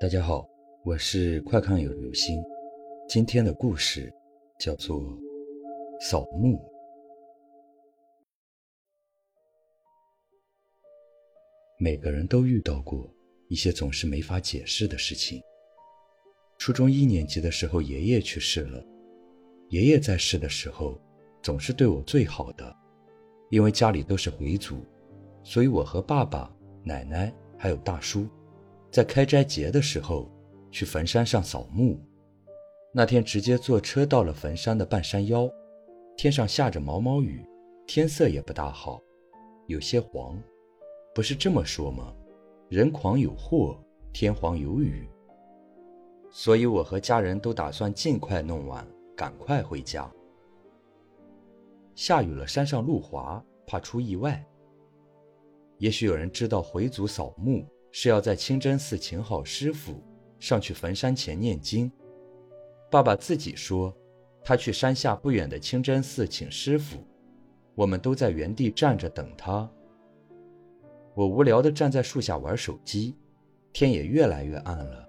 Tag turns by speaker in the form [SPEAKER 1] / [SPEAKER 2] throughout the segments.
[SPEAKER 1] 大家好，我是快看有流星。今天的故事叫做《扫墓》。每个人都遇到过一些总是没法解释的事情。初中一年级的时候，爷爷去世了。爷爷在世的时候，总是对我最好的，因为家里都是回族，所以我和爸爸、奶奶还有大叔。在开斋节的时候，去坟山上扫墓。那天直接坐车到了坟山的半山腰，天上下着毛毛雨，天色也不大好，有些黄。不是这么说吗？人狂有祸，天黄有雨。所以我和家人都打算尽快弄完，赶快回家。下雨了，山上路滑，怕出意外。也许有人知道回族扫墓。是要在清真寺请好师傅，上去坟山前念经。爸爸自己说，他去山下不远的清真寺请师傅，我们都在原地站着等他。我无聊地站在树下玩手机，天也越来越暗了，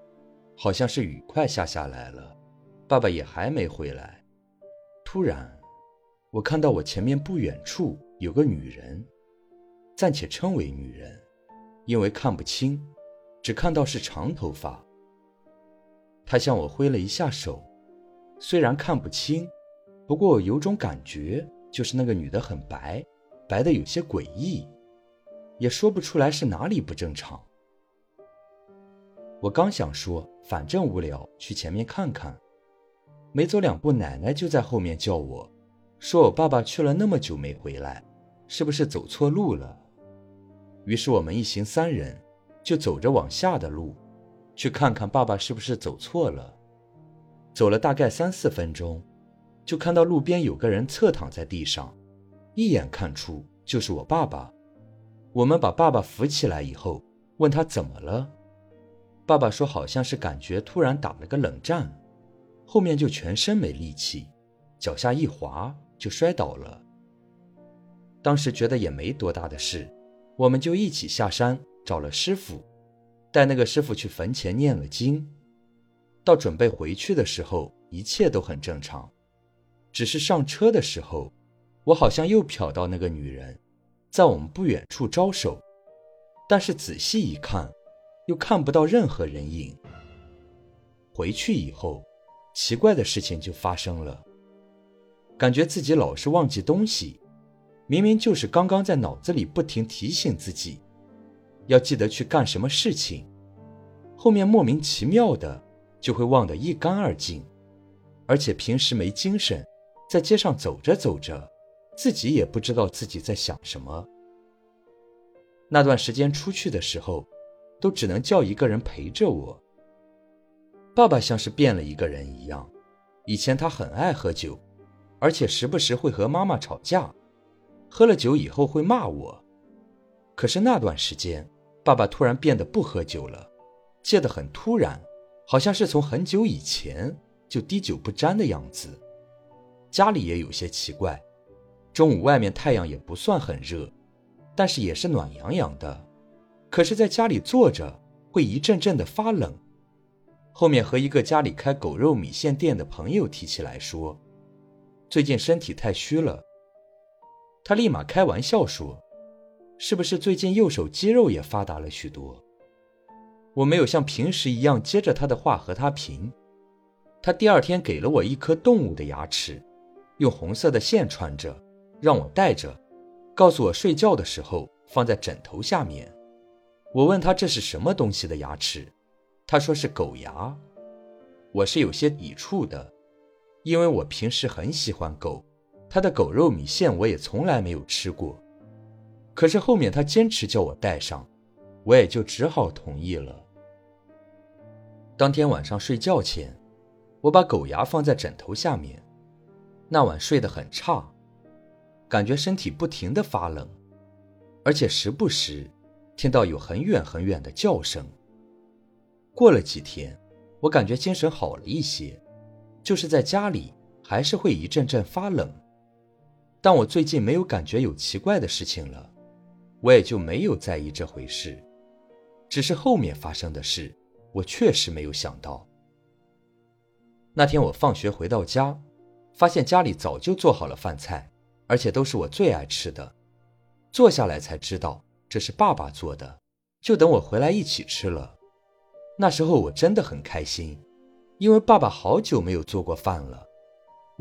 [SPEAKER 1] 好像是雨快下下来了。爸爸也还没回来，突然，我看到我前面不远处有个女人，暂且称为女人。因为看不清，只看到是长头发。他向我挥了一下手，虽然看不清，不过有种感觉，就是那个女的很白，白的有些诡异，也说不出来是哪里不正常。我刚想说，反正无聊，去前面看看，没走两步，奶奶就在后面叫我，说我爸爸去了那么久没回来，是不是走错路了？于是我们一行三人就走着往下的路，去看看爸爸是不是走错了。走了大概三四分钟，就看到路边有个人侧躺在地上，一眼看出就是我爸爸。我们把爸爸扶起来以后，问他怎么了。爸爸说好像是感觉突然打了个冷战，后面就全身没力气，脚下一滑就摔倒了。当时觉得也没多大的事。我们就一起下山找了师傅，带那个师傅去坟前念了经。到准备回去的时候，一切都很正常，只是上车的时候，我好像又瞟到那个女人，在我们不远处招手，但是仔细一看，又看不到任何人影。回去以后，奇怪的事情就发生了，感觉自己老是忘记东西。明明就是刚刚在脑子里不停提醒自己，要记得去干什么事情，后面莫名其妙的就会忘得一干二净，而且平时没精神，在街上走着走着，自己也不知道自己在想什么。那段时间出去的时候，都只能叫一个人陪着我。爸爸像是变了一个人一样，以前他很爱喝酒，而且时不时会和妈妈吵架。喝了酒以后会骂我，可是那段时间，爸爸突然变得不喝酒了，戒得很突然，好像是从很久以前就滴酒不沾的样子。家里也有些奇怪，中午外面太阳也不算很热，但是也是暖洋洋的，可是在家里坐着会一阵阵的发冷。后面和一个家里开狗肉米线店的朋友提起来说，最近身体太虚了。他立马开玩笑说：“是不是最近右手肌肉也发达了许多？”我没有像平时一样接着他的话和他评。他第二天给了我一颗动物的牙齿，用红色的线穿着，让我戴着，告诉我睡觉的时候放在枕头下面。我问他这是什么东西的牙齿，他说是狗牙。我是有些抵触的，因为我平时很喜欢狗。他的狗肉米线我也从来没有吃过，可是后面他坚持叫我带上，我也就只好同意了。当天晚上睡觉前，我把狗牙放在枕头下面，那晚睡得很差，感觉身体不停的发冷，而且时不时听到有很远很远的叫声。过了几天，我感觉精神好了一些，就是在家里还是会一阵阵发冷。但我最近没有感觉有奇怪的事情了，我也就没有在意这回事。只是后面发生的事，我确实没有想到。那天我放学回到家，发现家里早就做好了饭菜，而且都是我最爱吃的。坐下来才知道这是爸爸做的，就等我回来一起吃了。那时候我真的很开心，因为爸爸好久没有做过饭了，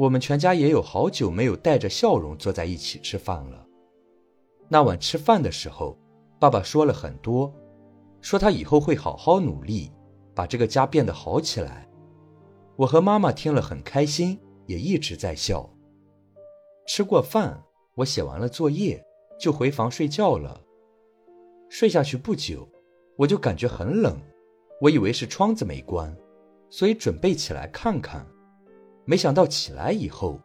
[SPEAKER 1] 我们全家也有好久没有带着笑容坐在一起吃饭了。那晚吃饭的时候，爸爸说了很多，说他以后会好好努力，把这个家变得好起来。我和妈妈听了很开心，也一直在笑。吃过饭，我写完了作业，就回房睡觉了。睡下去不久，我就感觉很冷，我以为是窗子没关，所以准备起来看看。没想到起来以后，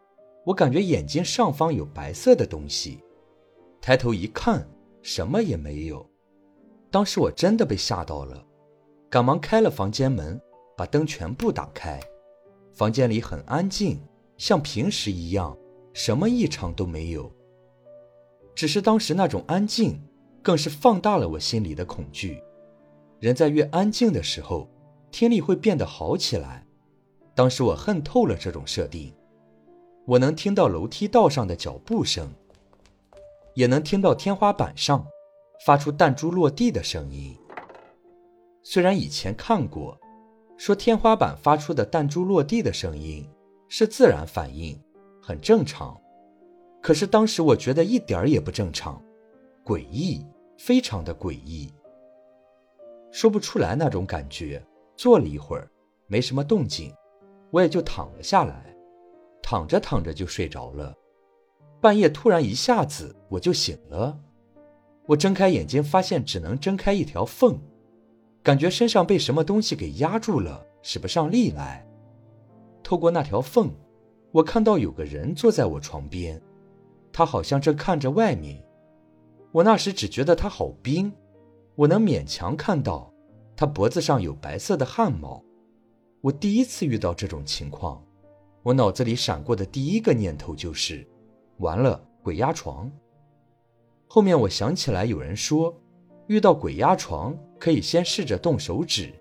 [SPEAKER 1] 我感觉眼睛上方有白色的东西，抬头一看，什么也没有。当时我真的被吓到了，赶忙开了房间门，把灯全部打开。房间里很安静，像平时一样，什么异常都没有。只是当时那种安静，更是放大了我心里的恐惧。人在越安静的时候，听力会变得好起来。当时我恨透了这种设定。我能听到楼梯道上的脚步声，也能听到天花板上发出弹珠落地的声音。虽然以前看过。说天花板发出的弹珠落地的声音是自然反应，很正常。可是当时我觉得一点儿也不正常，诡异，非常的诡异。说不出来那种感觉。坐了一会儿，没什么动静，我也就躺了下来。躺着躺着就睡着了。半夜突然一下子我就醒了，我睁开眼睛，发现只能睁开一条缝。感觉身上被什么东西给压住了，使不上力来。透过那条缝，我看到有个人坐在我床边，他好像正看着外面。我那时只觉得他好冰，我能勉强看到他脖子上有白色的汗毛。我第一次遇到这种情况，我脑子里闪过的第一个念头就是：完了，鬼压床。后面我想起来有人说。遇到鬼压床，可以先试着动手指。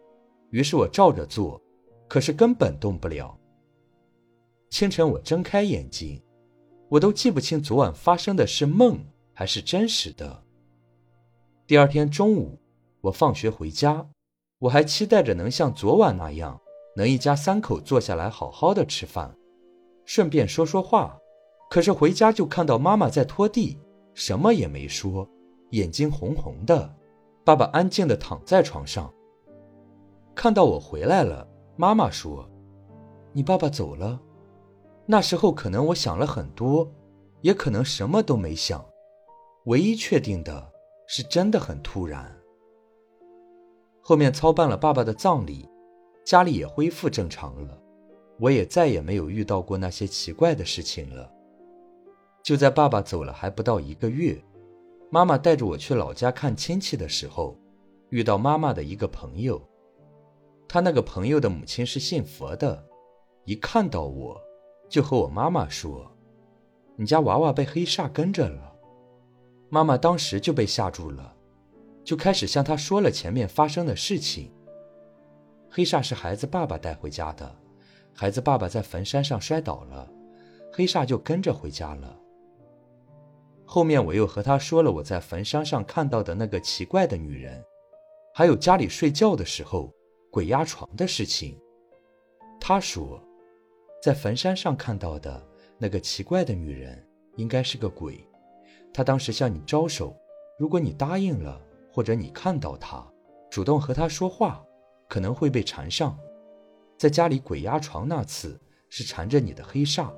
[SPEAKER 1] 于是我照着做，可是根本动不了。清晨我睁开眼睛，我都记不清昨晚发生的是梦还是真实的。第二天中午，我放学回家，我还期待着能像昨晚那样，能一家三口坐下来好好的吃饭，顺便说说话。可是回家就看到妈妈在拖地，什么也没说。眼睛红红的，爸爸安静的躺在床上。看到我回来了，妈妈说：“你爸爸走了。”那时候可能我想了很多，也可能什么都没想。唯一确定的是，真的很突然。后面操办了爸爸的葬礼，家里也恢复正常了，我也再也没有遇到过那些奇怪的事情了。就在爸爸走了还不到一个月。妈妈带着我去老家看亲戚的时候，遇到妈妈的一个朋友。他那个朋友的母亲是信佛的，一看到我，就和我妈妈说：“你家娃娃被黑煞跟着了。”妈妈当时就被吓住了，就开始向他说了前面发生的事情。黑煞是孩子爸爸带回家的，孩子爸爸在坟山上摔倒了，黑煞就跟着回家了。后面我又和他说了我在坟山上看到的那个奇怪的女人，还有家里睡觉的时候鬼压床的事情。他说，在坟山上看到的那个奇怪的女人应该是个鬼，她当时向你招手，如果你答应了，或者你看到她，主动和她说话，可能会被缠上。在家里鬼压床那次是缠着你的黑煞，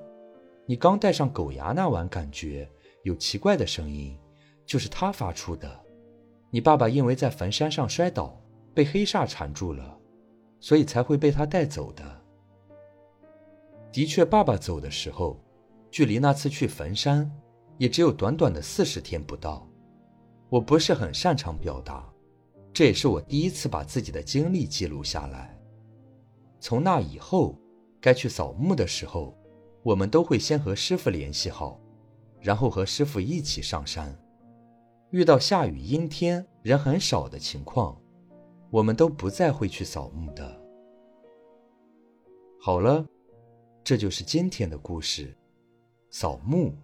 [SPEAKER 1] 你刚戴上狗牙那晚感觉。有奇怪的声音，就是他发出的。你爸爸因为在坟山上摔倒，被黑煞缠住了，所以才会被他带走的。的确，爸爸走的时候，距离那次去坟山，也只有短短的四十天不到。我不是很擅长表达，这也是我第一次把自己的经历记录下来。从那以后，该去扫墓的时候，我们都会先和师傅联系好。然后和师傅一起上山，遇到下雨、阴天、人很少的情况，我们都不再会去扫墓的。好了，这就是今天的故事，扫墓。